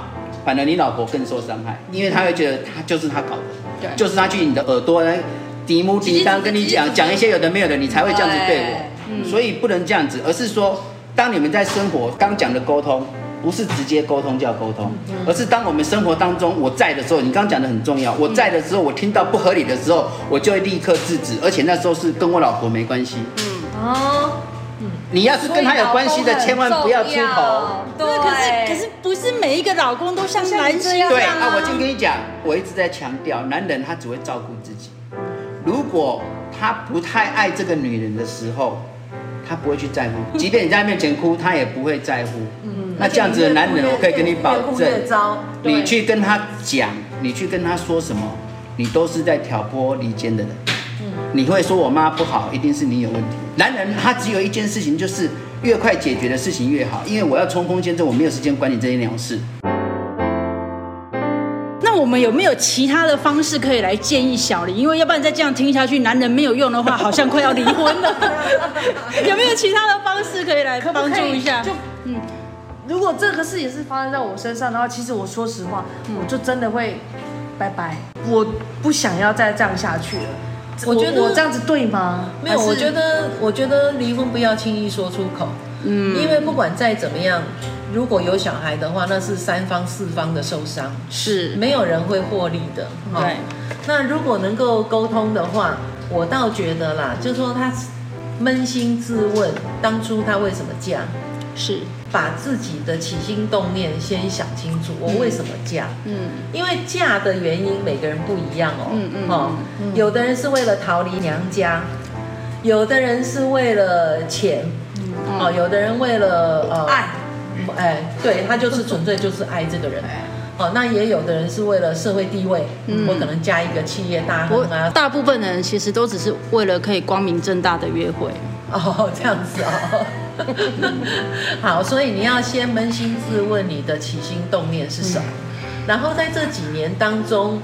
反而你老婆更受伤害，因为她会觉得他就是他搞的，对，就是他去你的耳朵来嘀咕嘀当跟你讲讲一些有的没有的，你才会这样子对我。嗯，所以不能这样子，而是说，当你们在生活刚讲的沟通，不是直接沟通叫沟通，而是当我们生活当中我在的时候，你刚刚讲的很重要，我在的时候，我听到不合理的时候，我就会立刻制止，而且那时候是跟我老婆没关系。嗯哦。你要是跟他有关系的，千万不要出头。对，可是可是不是每一个老公都像男生一样。对啊，我先跟你讲，我一直在强调，男人他只会照顾自己。如果他不太爱这个女人的时候，他不会去在乎。即便你在他面前哭，他也不会在乎。嗯。那这样子的男人，我可以跟你保证，你去跟他讲，你去跟他说什么，你都是在挑拨离间的人。你会说我妈不好，一定是你有问题。男人他只有一件事情，就是越快解决的事情越好，因为我要冲锋陷阵，我没有时间管你这些鸟事。那我们有没有其他的方式可以来建议小林？因为要不然再这样听下去，男人没有用的话，好像快要离婚了。有没有其他的方式可以来帮助一下？就嗯，如果这个事也是发生在我身上的话，其实我说实话，我就真的会拜拜，我不想要再这样下去了。我觉得我这样子对吗？没有，我觉得我觉得离婚不要轻易说出口，嗯，因为不管再怎么样，如果有小孩的话，那是三方四方的受伤，是没有人会获利的。对，那如果能够沟通的话，我倒觉得啦，就说他扪心自问，当初他为什么嫁？是。把自己的起心动念先想清楚，我为什么嫁？嗯，因为嫁的原因每个人不一样哦。嗯嗯。哦，有的人是为了逃离娘家，有的人是为了钱，哦，有的人为了呃爱，哎，对他就是纯粹就是爱这个人。哦，那也有的人是为了社会地位，我可能嫁一个企业大亨啊。大部分的人其实都只是为了可以光明正大的约会。哦，这样子哦。好，所以你要先扪心自问，你的起心动念是什么？嗯、然后在这几年当中，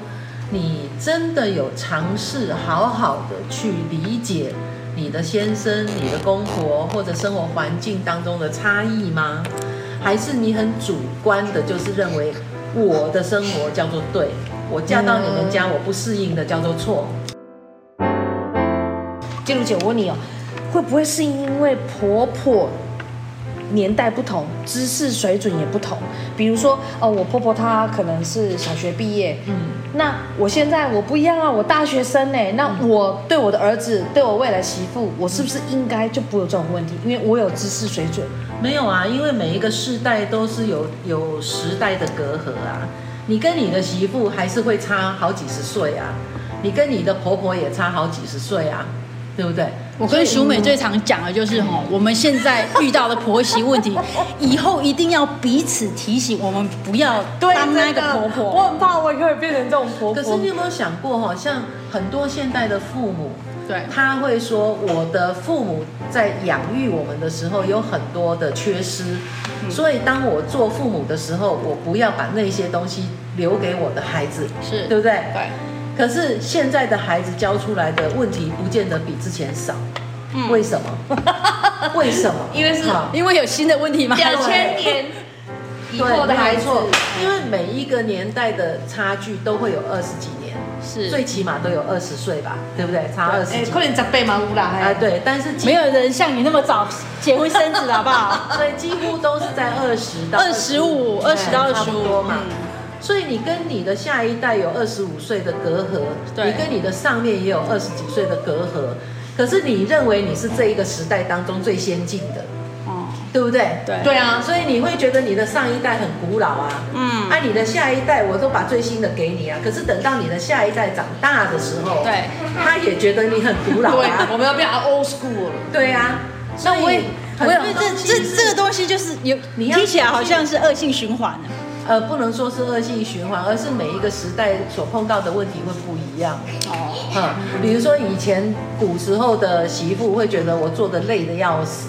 你真的有尝试好好的去理解你的先生、你的公婆或者生活环境当中的差异吗？还是你很主观的，就是认为我的生活叫做对，我嫁到你们家我不适应的叫做错？记录姐，我问你哦。会不会是因为婆婆年代不同，知识水准也不同？比如说，哦，我婆婆她可能是小学毕业，嗯，那我现在我不一样啊，我大学生呢，那我对我的儿子，对我未来媳妇，我是不是应该就不会有这种问题？因为我有知识水准。没有啊，因为每一个世代都是有有时代的隔阂啊，你跟你的媳妇还是会差好几十岁啊，你跟你的婆婆也差好几十岁啊。对不对？我跟淑美最常讲的就是哈，我们现在遇到的婆媳问题，以后一定要彼此提醒，我们不要当那个婆婆。我很怕我也会变成这种婆婆。可是你有没有想过哈，像很多现代的父母，对，他会说我的父母在养育我们的时候有很多的缺失，嗯、所以当我做父母的时候，我不要把那些东西留给我的孩子，是对不对？对。可是现在的孩子教出来的问题不见得比之前少，嗯、为什么？为什么？因为是因为有新的问题吗？两千年以后的孩子，因为每一个年代的差距都会有二十几年，是最起码都有二十岁吧，对不对？差二十几，可能十倍嘛，有啦。哎，对，但是没有人像你那么早结婚生子，好不好？所以几乎都是在二十到二十五，二十到二十五嘛。所以你跟你的下一代有二十五岁的隔阂，你跟你的上面也有二十几岁的隔阂。可是你认为你是这一个时代当中最先进的，哦，对不对？对对啊，所以你会觉得你的上一代很古老啊，嗯，啊，你的下一代我都把最新的给你啊。可是等到你的下一代长大的时候，对，他也觉得你很古老啊。我们要变 old school 了。对啊，所以我也，这这这个东西就是有，你听起来好像是恶性循环。呃，不能说是恶性循环，而是每一个时代所碰到的问题会不一样。哦，嗯，比如说以前古时候的媳妇会觉得我做的累的要死，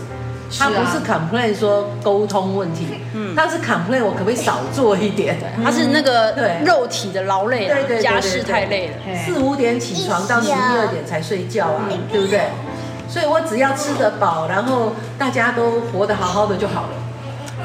她不是 complain 说沟通问题，嗯，她是 complain 我可不可以少做一点？她是那个 对肉体的劳累，对对，家事太累了，四五点起床到十一二点才睡觉啊，对不对？所以我只要吃得饱，然后大家都活得好好的就好了。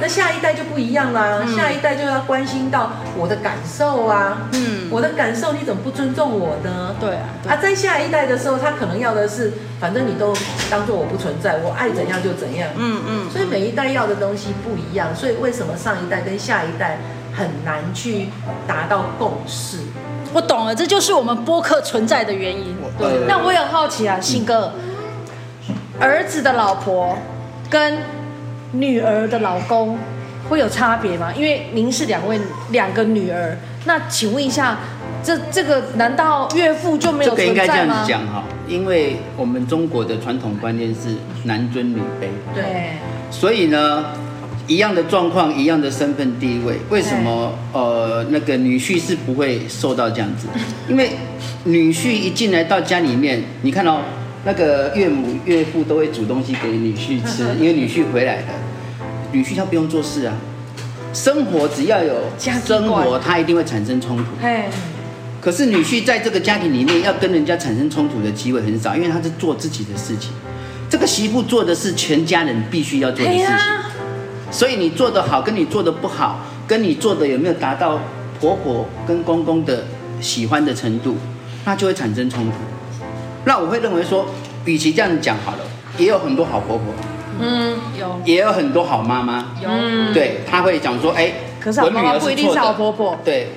那下一代就不一样啦，嗯、下一代就要关心到我的感受啊，嗯，我的感受你怎么不尊重我呢？对啊，对啊，在下一代的时候，他可能要的是，反正你都当做我不存在，我爱怎样就怎样，嗯嗯，所以每一代要的东西不一样，所以为什么上一代跟下一代很难去达到共识？我懂了，这就是我们播客存在的原因。对，那我也很好奇啊，信哥，嗯、儿子的老婆跟。女儿的老公会有差别吗？因为您是两位两个女儿，那请问一下，这这个难道岳父就没有存在吗？这个应该这样子讲哈，因为我们中国的传统观念是男尊女卑，对，所以呢，一样的状况，一样的身份地位，为什么呃那个女婿是不会受到这样子？因为女婿一进来到家里面，你看到、哦。那个岳母岳父都会煮东西给女婿吃，因为女婿回来了，女婿他不用做事啊，生活只要有生活，他一定会产生冲突。可是女婿在这个家庭里面要跟人家产生冲突的机会很少，因为他是做自己的事情。这个媳妇做的是全家人必须要做的事情，所以你做的好，跟你做的不好，跟你做的有没有达到婆婆跟公公的喜欢的程度，那就会产生冲突。那我会认为说，与其这样讲好了，也有很多好婆婆，嗯，有，也有很多好妈妈，有，对，他会讲说，哎，可是我女儿不一定是好婆婆，对，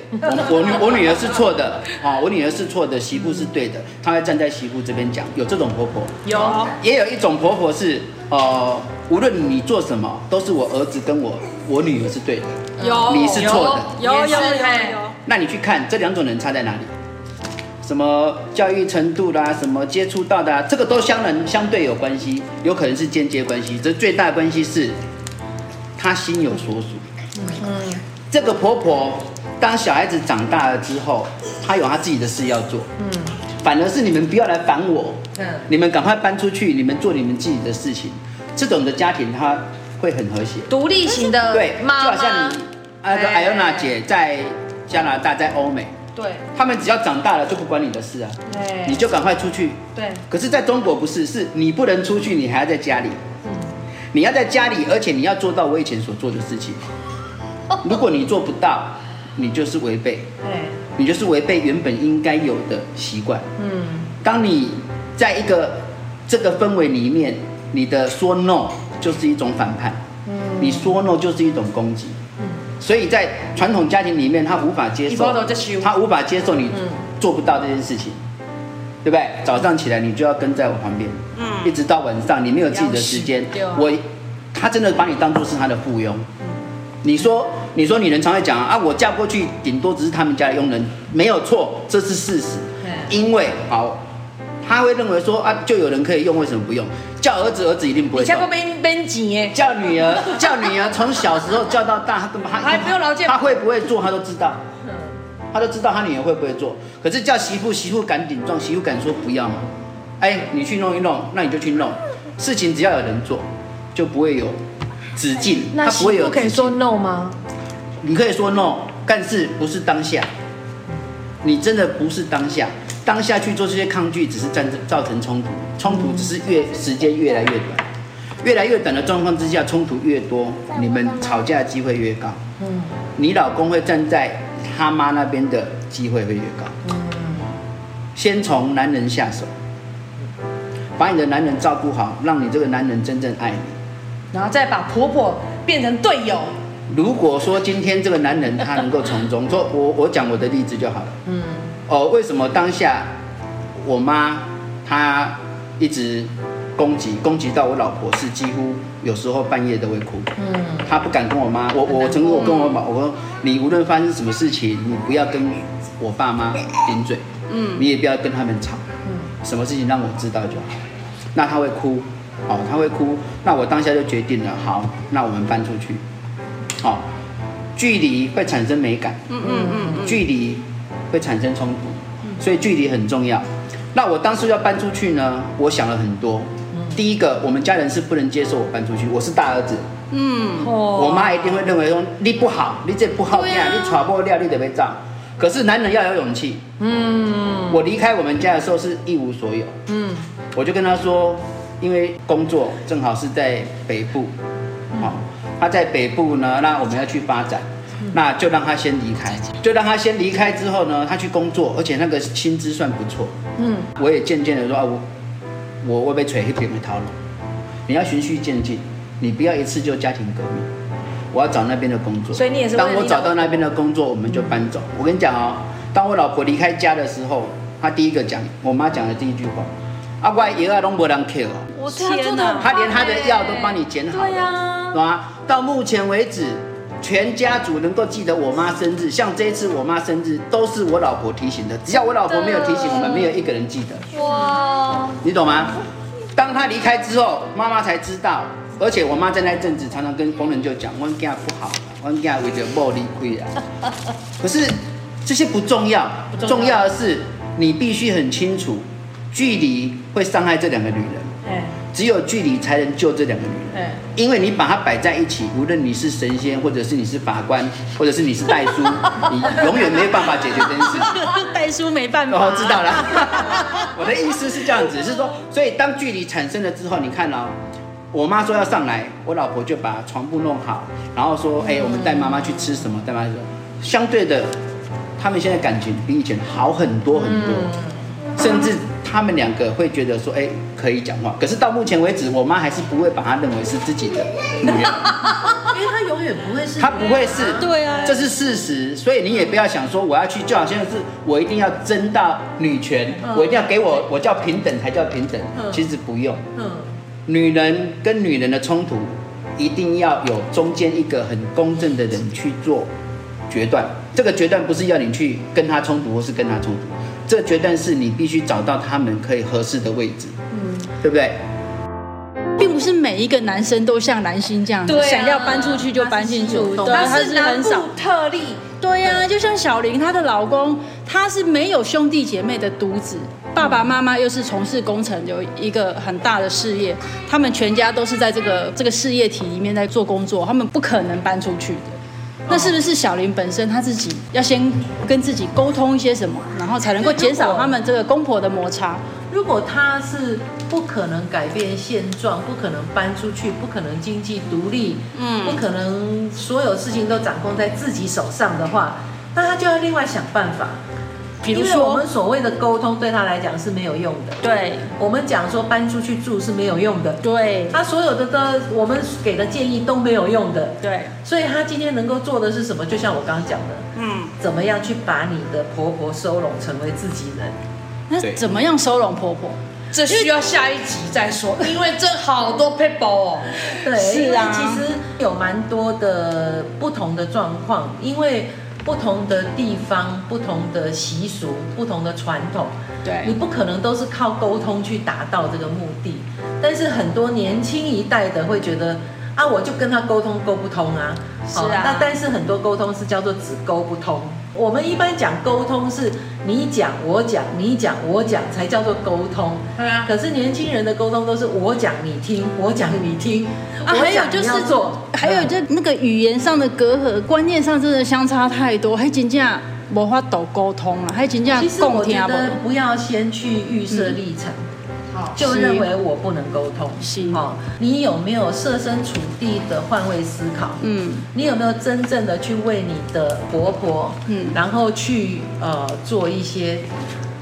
我女我女儿是错的，啊，我女儿是错的，媳妇是对的，她会站在媳妇这边讲，有这种婆婆，有，也有一种婆婆是，呃，无论你做什么，都是我儿子跟我我女儿是对的，有，你是错的，有有有有，那你去看这两种人差在哪里？什么教育程度啦，什么接触到的啊，这个都相能相对有关系，有可能是间接关系。这最大的关系是，她心有所属。嗯，这个婆婆当小孩子长大了之后，她有她自己的事要做。嗯，反而是你们不要来烦我。嗯，你们赶快搬出去，你们做你们自己的事情。这种的家庭，她会很和谐。独立型的，对，就好像你那个艾欧娜姐在加拿大，在欧美。对，他们只要长大了就不管你的事啊，对，你就赶快出去。对，可是在中国不是，是你不能出去，你还要在家里。嗯，你要在家里，而且你要做到我以前所做的事情。如果你做不到，你就是违背。对，你就是违背原本应该有的习惯。嗯，当你在一个这个氛围里面，你的说 no 就是一种反叛。嗯，你说 no 就是一种攻击。所以在传统家庭里面，他无法接受，他无法接受你做不到这件事情，对不对？早上起来你就要跟在我旁边，嗯，一直到晚上你没有自己的时间，我，他真的把你当做是他的附庸。你说，你说，你人常会讲啊，我嫁过去顶多只是他们家的佣人，没有错，这是事实，因为好。他会认为说啊，就有人可以用，为什么不用？叫儿子，儿子一定不会。你叫过边边几耶？叫女儿，叫女儿，从小时候叫到大，他根本他还不用劳驾。他会不会做，他都知道。他都知道他女儿会不会做。可是叫媳妇，媳妇敢顶撞，媳妇敢说不要吗？哎，你去弄一弄，那你就去弄。事情只要有人做，就不会有止境，那它不会有。不可以说 no 吗？你可以说 no，但是不是当下。你真的不是当下，当下去做这些抗拒，只是造造成冲突，冲突只是越时间越来越短，越来越短的状况之下，冲突越多，你们吵架的机会越高。嗯，你老公会站在他妈那边的机会会越高。嗯，先从男人下手，把你的男人照顾好，让你这个男人真正爱你，然后再把婆婆变成队友。如果说今天这个男人他能够从中，说我我讲我的例子就好了。嗯。哦，为什么当下我妈她一直攻击攻击到我老婆，是几乎有时候半夜都会哭。嗯。她不敢跟我妈，我我曾经我跟我妈我说，你无论发生什么事情，你不要跟我爸妈顶嘴。嗯。你也不要跟他们吵。嗯。什么事情让我知道就好。那她会哭，哦，她会哭，那我当下就决定了，好，那我们搬出去。好，距离会产生美感，嗯嗯嗯，距离会产生冲突，所以距离很重要。那我当初要搬出去呢，我想了很多。第一个，我们家人是不能接受我搬出去，我是大儿子，嗯，我妈一定会认为说你不好，你这不好听，你传播料，你得被炸。可是男人要有勇气，嗯，我离开我们家的时候是一无所有，嗯，我就跟他说，因为工作正好是在北部，好。他在北部呢，那我们要去发展，那就让他先离开，就让他先离开之后呢，他去工作，而且那个薪资算不错。嗯，我也渐渐的说啊，我我我被锤黑扁回头了。你要循序渐进，你不要一次就家庭革命。我要找那边的工作，所以你也是。当我找到那边的工作，我们就搬走。我跟你讲哦，当我老婆离开家的时候，她第一个讲，我妈讲的第一句话，啊，我药啊拢无人扣。我天哪，她连她的药都帮你捡好了，对呀，是吧？到目前为止，全家族能够记得我妈生日，像这一次我妈生日都是我老婆提醒的。只要我老婆没有提醒，我们没有一个人记得。哇，你懂吗？当她离开之后，妈妈才知道。而且我妈在那阵子常常跟工人就讲，我家不好，我家为着暴力亏啊。可是这些不重要，重要的是你必须很清楚，距离会伤害这两个女人。只有距离才能救这两个女人，因为你把它摆在一起，无论你是神仙，或者是你是法官，或者是你是代书，你永远没有办法解决这件事。代书没办法。哦，知道了。我的意思是这样子，是说，所以当距离产生了之后，你看哦，我妈说要上来，我老婆就把床铺弄好，然后说，哎，我们带妈妈去吃什么？带妈妈去。相对的，他们现在感情比以前好很多很多，甚至。他们两个会觉得说，哎，可以讲话。可是到目前为止，我妈还是不会把她认为是自己的女人，因为她永远不会是。她不会是，对啊，这是事实。所以你也不要想说，我要去，就好像是我一定要争到女权，我一定要给我，我叫平等才叫平等。其实不用。嗯，女人跟女人的冲突，一定要有中间一个很公正的人去做决断。这个决断不是要你去跟她冲突，或是跟她冲突。这决断是你必须找到他们可以合适的位置，嗯，对不对？并不是每一个男生都像蓝心这样，对啊，想要搬出去就搬进去，对，他是很少特例。对呀，就像小林，她的老公，他是没有兄弟姐妹的独子，爸爸妈妈又是从事工程，有一个很大的事业，他们全家都是在这个这个事业体里面在做工作，他们不可能搬出去的。那是不是小林本身他自己要先跟自己沟通一些什么，然后才能够减少他们这个公婆的摩擦？如果他是不可能改变现状，不可能搬出去，不可能经济独立，嗯，不可能所有事情都掌控在自己手上的话，那他就要另外想办法。比如说，我们所谓的沟通对他来讲是没有用的。对，我们讲说搬出去住是没有用的。对，他所有的的我们给的建议都没有用的。对，所以他今天能够做的是什么？就像我刚刚讲的，嗯，怎么样去把你的婆婆收拢成为自己人？那怎么样收拢婆婆？这需要下一集再说，因为这好多 people 哦。对，是啊，其实有蛮多的不同的状况，因为。不同的地方，不同的习俗，不同的传统，对，你不可能都是靠沟通去达到这个目的。但是很多年轻一代的会觉得啊，啊，我就跟他沟通沟不通啊。是啊。那但是很多沟通是叫做只沟不通。我们一般讲沟通是你讲我讲你讲我讲才叫做沟通。对啊。可是年轻人的沟通都是我讲你听，我讲你听。啊，还有就是做，还有就那个语言上的隔阂，观念上真的相差太多，还真正无法度沟通了，还真正其实我觉得不要先去预设立场。嗯就认为我不能沟通，是哈？你有没有设身处地的换位思考？嗯，你有没有真正的去为你的婆婆，嗯，然后去呃做一些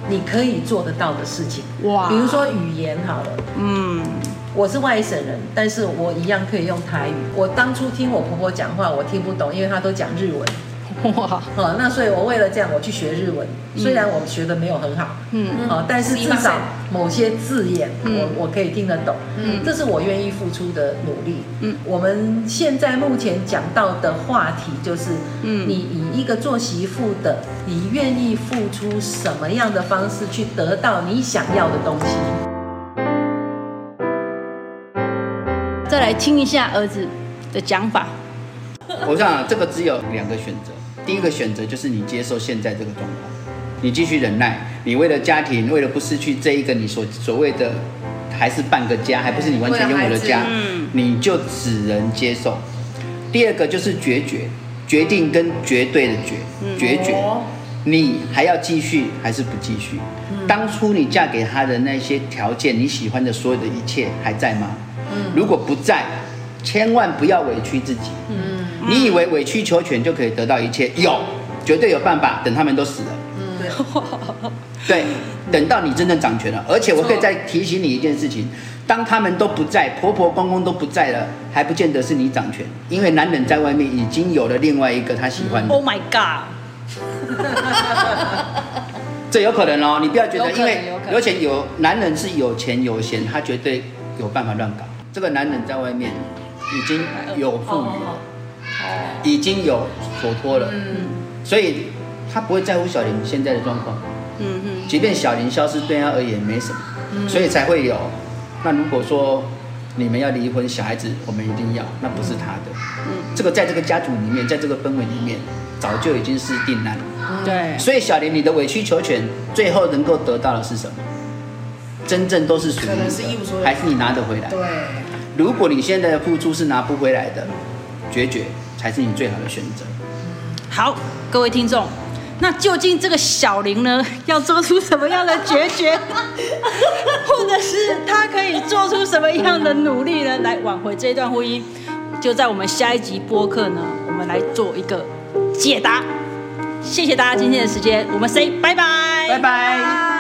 你可以做得到的事情？哇，比如说语言好了，嗯，我是外省人，但是我一样可以用台语。我当初听我婆婆讲话，我听不懂，因为她都讲日文。哇，好，那所以我为了这样，我去学日文。虽然我学的没有很好，嗯嗯，但是至少某些字眼，我我可以听得懂。嗯，这是我愿意付出的努力。嗯，我们现在目前讲到的话题就是，嗯，你以一个做媳妇的，你愿意付出什么样的方式去得到你想要的东西？再来听一下儿子的讲法。我想这个只有两个选择。第一个选择就是你接受现在这个状况，你继续忍耐，你为了家庭，为了不失去这一个你所所谓的还是半个家，还不是你完全拥有的家，你就只能接受。第二个就是决绝，决定跟绝对的决，决绝，你还要继续还是不继续？当初你嫁给他的那些条件，你喜欢的所有的一切还在吗？如果不在，千万不要委屈自己。你以为委曲求全就可以得到一切？有，绝对有办法。等他们都死了，嗯，对，等到你真正掌权了。而且我可以再提醒你一件事情：当他们都不在，婆婆公公都不在了，还不见得是你掌权，因为男人在外面已经有了另外一个他喜欢的。Oh my god！这有可能哦，你不要觉得，因为有钱有男人是有钱有闲，他绝对有办法乱搞。这个男人在外面已经有富裕了。已经有所托了，嗯，所以他不会在乎小林现在的状况，嗯嗯，即便小林消失对他而言没什么，嗯，所以才会有。那如果说你们要离婚，小孩子我们一定要，那不是他的，嗯，这个在这个家族里面，在这个氛围里面，早就已经是定案了，对。所以小林，你的委曲求全，最后能够得到的是什么？真正都是属于你的，还是你拿得回来？对。如果你现在的付出是拿不回来的，决绝。才是你最好的选择。好，各位听众，那究竟这个小林呢，要做出什么样的决绝，或者是他可以做出什么样的努力呢，来挽回这一段婚姻？就在我们下一集播客呢，我们来做一个解答。谢谢大家今天的时间，我们 say 拜拜，拜拜。